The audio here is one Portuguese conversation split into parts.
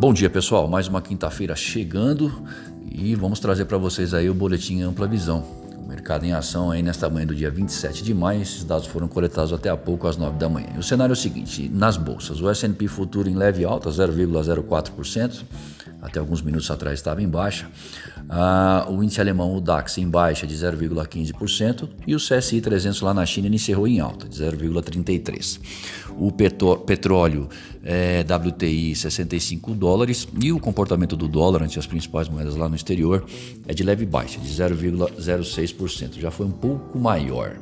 Bom dia, pessoal. Mais uma quinta-feira chegando e vamos trazer para vocês aí o boletim Ampla Visão. O mercado em ação aí nesta manhã do dia 27 de maio, esses dados foram coletados até há pouco às 9 da manhã. O cenário é o seguinte, nas bolsas, o S&P futuro em leve alta, 0,04%, até alguns minutos atrás estava em baixa. Ah, o índice alemão, o DAX, em baixa de 0,15% e o CSI 300 lá na China encerrou em alta de 0,33%. O petróleo é, WTI 65 dólares e o comportamento do dólar ante as principais moedas lá no exterior é de leve baixa, de 0,06%. Já foi um pouco maior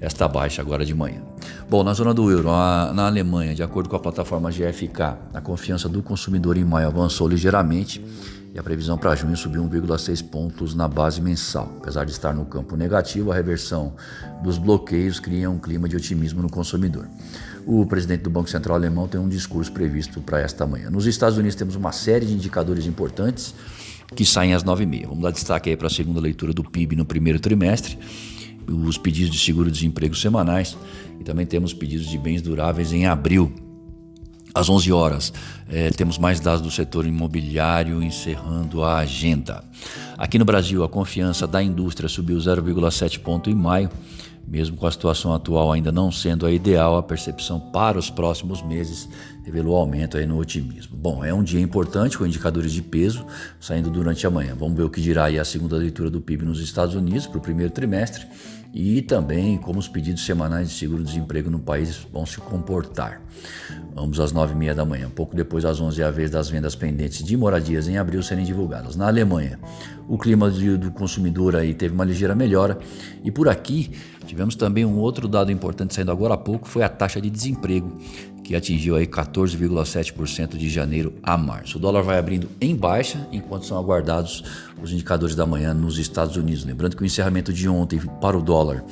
esta baixa agora de manhã. Bom, na zona do euro, a, na Alemanha, de acordo com a plataforma GFK, a confiança do consumidor em maio avançou ligeiramente e a previsão para junho subiu 1,6 pontos na base mensal. Apesar de estar no campo negativo, a reversão dos bloqueios cria um clima de otimismo no consumidor. O presidente do Banco Central alemão tem um discurso previsto para esta manhã. Nos Estados Unidos temos uma série de indicadores importantes que saem às 9h30. Vamos dar destaque aí para a segunda leitura do PIB no primeiro trimestre os pedidos de seguro-desemprego semanais e também temos pedidos de bens duráveis em abril. Às 11 horas, eh, temos mais dados do setor imobiliário encerrando a agenda. Aqui no Brasil, a confiança da indústria subiu 0,7 ponto em maio. Mesmo com a situação atual ainda não sendo a ideal, a percepção para os próximos meses revelou aumento aí no otimismo. Bom, é um dia importante com indicadores de peso saindo durante a manhã. Vamos ver o que dirá aí a segunda leitura do PIB nos Estados Unidos para o primeiro trimestre e também como os pedidos semanais de seguro-desemprego no país vão se comportar. Vamos às nove e meia da manhã. Pouco depois, às onze, é a vez das vendas pendentes de moradias em abril serem divulgadas. Na Alemanha, o clima do consumidor aí teve uma ligeira melhora e por aqui tivemos também um outro dado importante saindo agora há pouco, foi a taxa de desemprego que atingiu aí 14,7% de janeiro a março. O dólar vai abrindo em baixa enquanto são aguardados os indicadores da manhã nos Estados Unidos. Lembrando que o encerramento de ontem para o dólar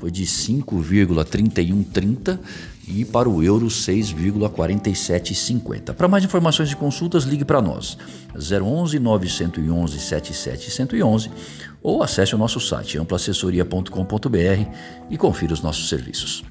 foi de 5,3130 e para o euro 6,4750. Para mais informações e consultas, ligue para nós 011 911 77 ou acesse o nosso site amplaassessoria.com.br e confira os nossos serviços.